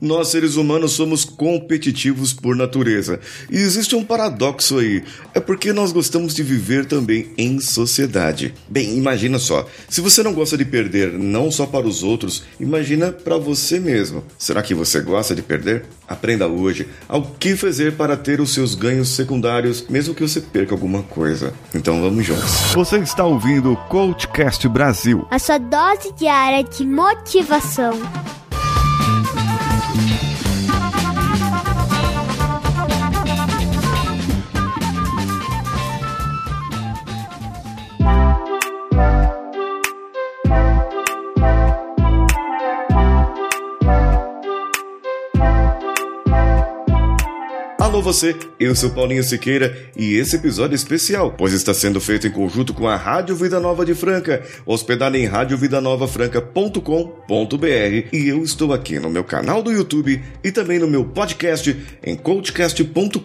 Nós, seres humanos, somos competitivos por natureza. E existe um paradoxo aí. É porque nós gostamos de viver também em sociedade. Bem, imagina só. Se você não gosta de perder não só para os outros, imagina para você mesmo. Será que você gosta de perder? Aprenda hoje ao que fazer para ter os seus ganhos secundários, mesmo que você perca alguma coisa. Então vamos juntos. Você está ouvindo o Coachcast Brasil a sua dose diária de motivação. Alô você, eu sou Paulinho Siqueira e esse episódio é especial, pois está sendo feito em conjunto com a Rádio Vida Nova de Franca, hospedada em radiovidanovafranca.com.br e eu estou aqui no meu canal do YouTube e também no meu podcast em coachcast.com.br.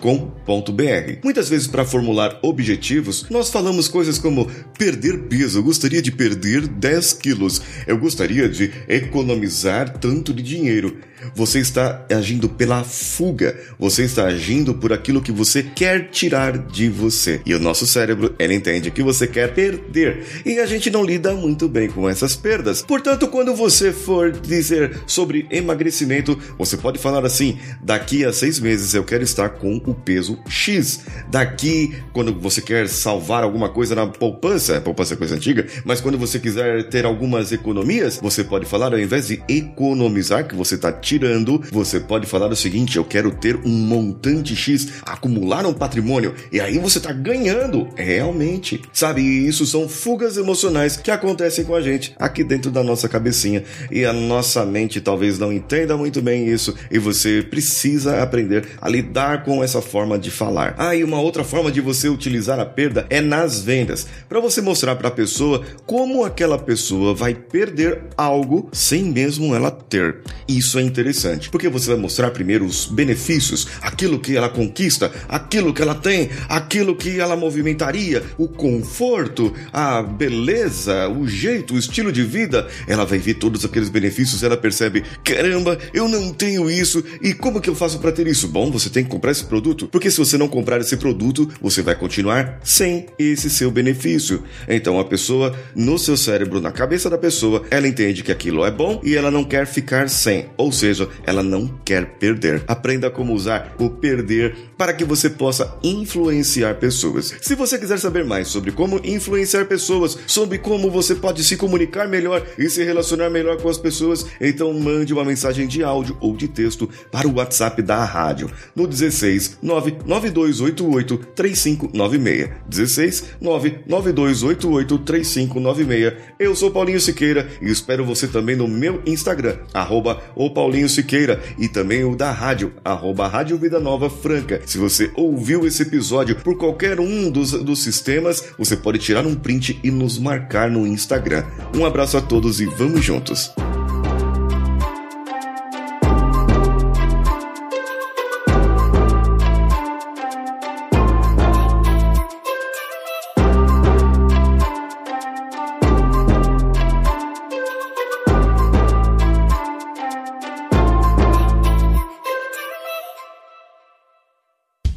Muitas vezes para formular objetivos, nós falamos coisas como perder peso, eu gostaria de perder 10 quilos, eu gostaria de economizar tanto de dinheiro. Você está agindo pela fuga, você está agindo por aquilo que você quer tirar de você. E o nosso cérebro, ele entende que você quer perder. E a gente não lida muito bem com essas perdas. Portanto, quando você for dizer sobre emagrecimento, você pode falar assim: daqui a seis meses eu quero estar com o peso X. Daqui, quando você quer salvar alguma coisa na poupança, poupança é coisa antiga, mas quando você quiser ter algumas economias, você pode falar, ao invés de economizar, que você está tirando, você pode falar o seguinte: eu quero ter um montante X, acumular um patrimônio, e aí você tá ganhando, realmente. Sabe, isso são fugas emocionais que acontecem com a gente aqui dentro da nossa cabecinha, e a nossa mente talvez não entenda muito bem isso, e você precisa aprender a lidar com essa forma de falar. Ah, e uma outra forma de você utilizar a perda é nas vendas, para você mostrar para a pessoa como aquela pessoa vai perder algo sem mesmo ela ter. Isso é interessante, porque você vai mostrar primeiro os benefícios, aquilo que ela conquista, aquilo que ela tem, aquilo que ela movimentaria, o conforto, a beleza, o jeito, o estilo de vida. Ela vai ver todos aqueles benefícios, ela percebe: caramba, eu não tenho isso, e como que eu faço para ter isso? Bom, você tem que comprar esse produto, porque se você não comprar esse produto, você vai continuar sem esse seu benefício. Então a pessoa, no seu cérebro, na cabeça da pessoa, ela entende que aquilo é bom e ela não quer ficar sem. Ou seja, seja, ela não quer perder. Aprenda como usar o perder para que você possa influenciar pessoas. Se você quiser saber mais sobre como influenciar pessoas, sobre como você pode se comunicar melhor e se relacionar melhor com as pessoas, então mande uma mensagem de áudio ou de texto para o WhatsApp da rádio no 16 99288 3596. 16 99288 3596. Eu sou Paulinho Siqueira e espero você também no meu Instagram, arroba o Paulinho Siqueira e também o da rádio, arroba Rádio Vida Nova Franca. Se você ouviu esse episódio por qualquer um dos, dos sistemas, você pode tirar um print e nos marcar no Instagram. Um abraço a todos e vamos juntos!